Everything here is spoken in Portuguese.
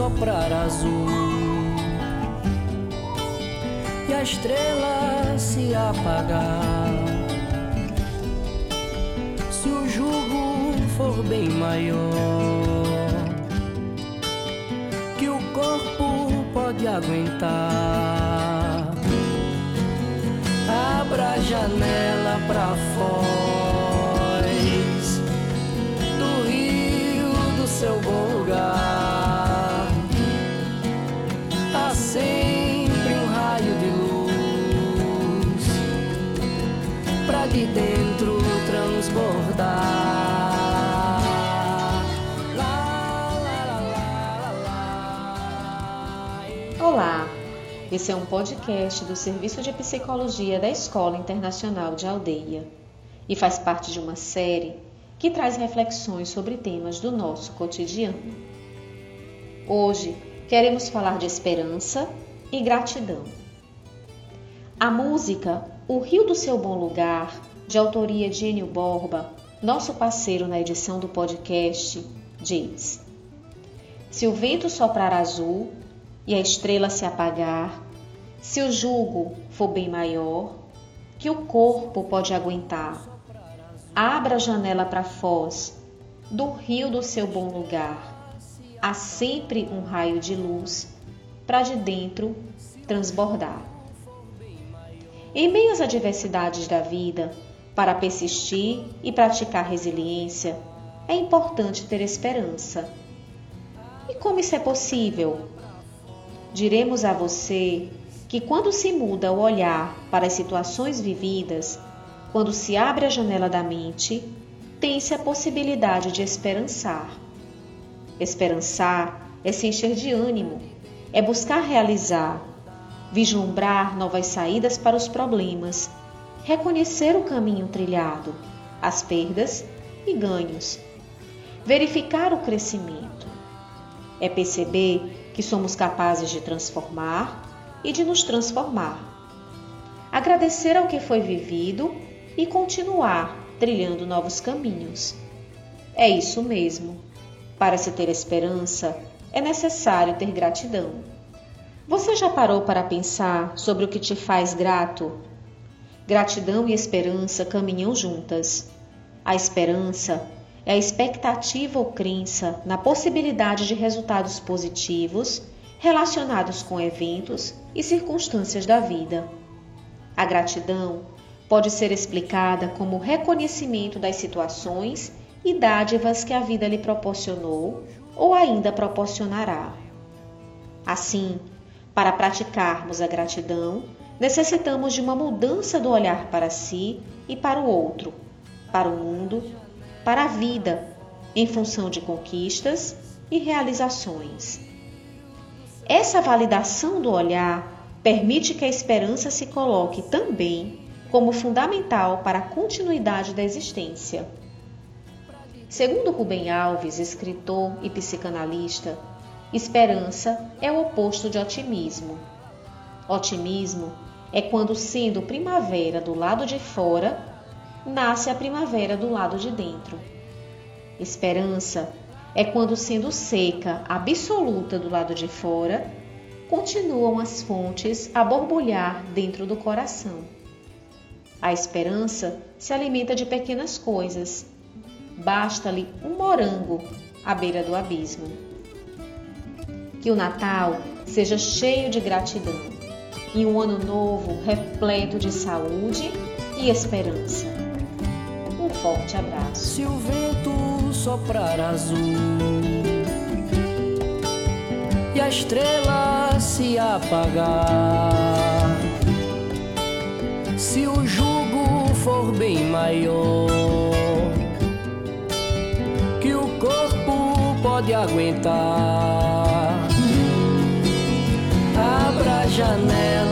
soprar azul e a estrela se apagar. Se o jugo for bem maior que o corpo pode aguentar, abra a janela pra fora seu bom lugar. Há sempre um raio de luz pra de dentro transbordar. Lá, lá, lá, lá, lá, lá. Olá, esse é um podcast do Serviço de Psicologia da Escola Internacional de Aldeia e faz parte de uma série que traz reflexões sobre temas do nosso cotidiano. Hoje queremos falar de esperança e gratidão. A música O Rio do Seu Bom Lugar, de autoria de Enio Borba, nosso parceiro na edição do podcast, diz: Se o vento soprar azul e a estrela se apagar, se o jugo for bem maior que o corpo pode aguentar, abra a janela para foz do rio do seu bom lugar. Há sempre um raio de luz para de dentro transbordar. Em meio às adversidades da vida, para persistir e praticar resiliência, é importante ter esperança. E como isso é possível? Diremos a você que quando se muda o olhar para as situações vividas, quando se abre a janela da mente, tem-se a possibilidade de esperançar. Esperançar é se encher de ânimo, é buscar realizar, vislumbrar novas saídas para os problemas, reconhecer o caminho trilhado, as perdas e ganhos, verificar o crescimento. É perceber que somos capazes de transformar e de nos transformar. Agradecer ao que foi vivido e continuar trilhando novos caminhos. É isso mesmo. Para se ter esperança, é necessário ter gratidão. Você já parou para pensar sobre o que te faz grato? Gratidão e esperança caminham juntas. A esperança é a expectativa ou crença na possibilidade de resultados positivos relacionados com eventos e circunstâncias da vida. A gratidão pode ser explicada como reconhecimento das situações e dádivas que a vida lhe proporcionou ou ainda proporcionará. Assim, para praticarmos a gratidão, necessitamos de uma mudança do olhar para si e para o outro, para o mundo, para a vida, em função de conquistas e realizações. Essa validação do olhar permite que a esperança se coloque também como fundamental para a continuidade da existência. Segundo Rubem Alves, escritor e psicanalista, esperança é o oposto de otimismo. Otimismo é quando, sendo primavera do lado de fora, nasce a primavera do lado de dentro. Esperança é quando, sendo seca absoluta do lado de fora, continuam as fontes a borbulhar dentro do coração. A esperança se alimenta de pequenas coisas. Basta-lhe um morango à beira do abismo. Que o Natal seja cheio de gratidão e um ano novo repleto de saúde e esperança. Um forte abraço. Se o vento soprar azul e a estrela se apagar, se o jugo for bem maior que o corpo pode aguentar, abra a janela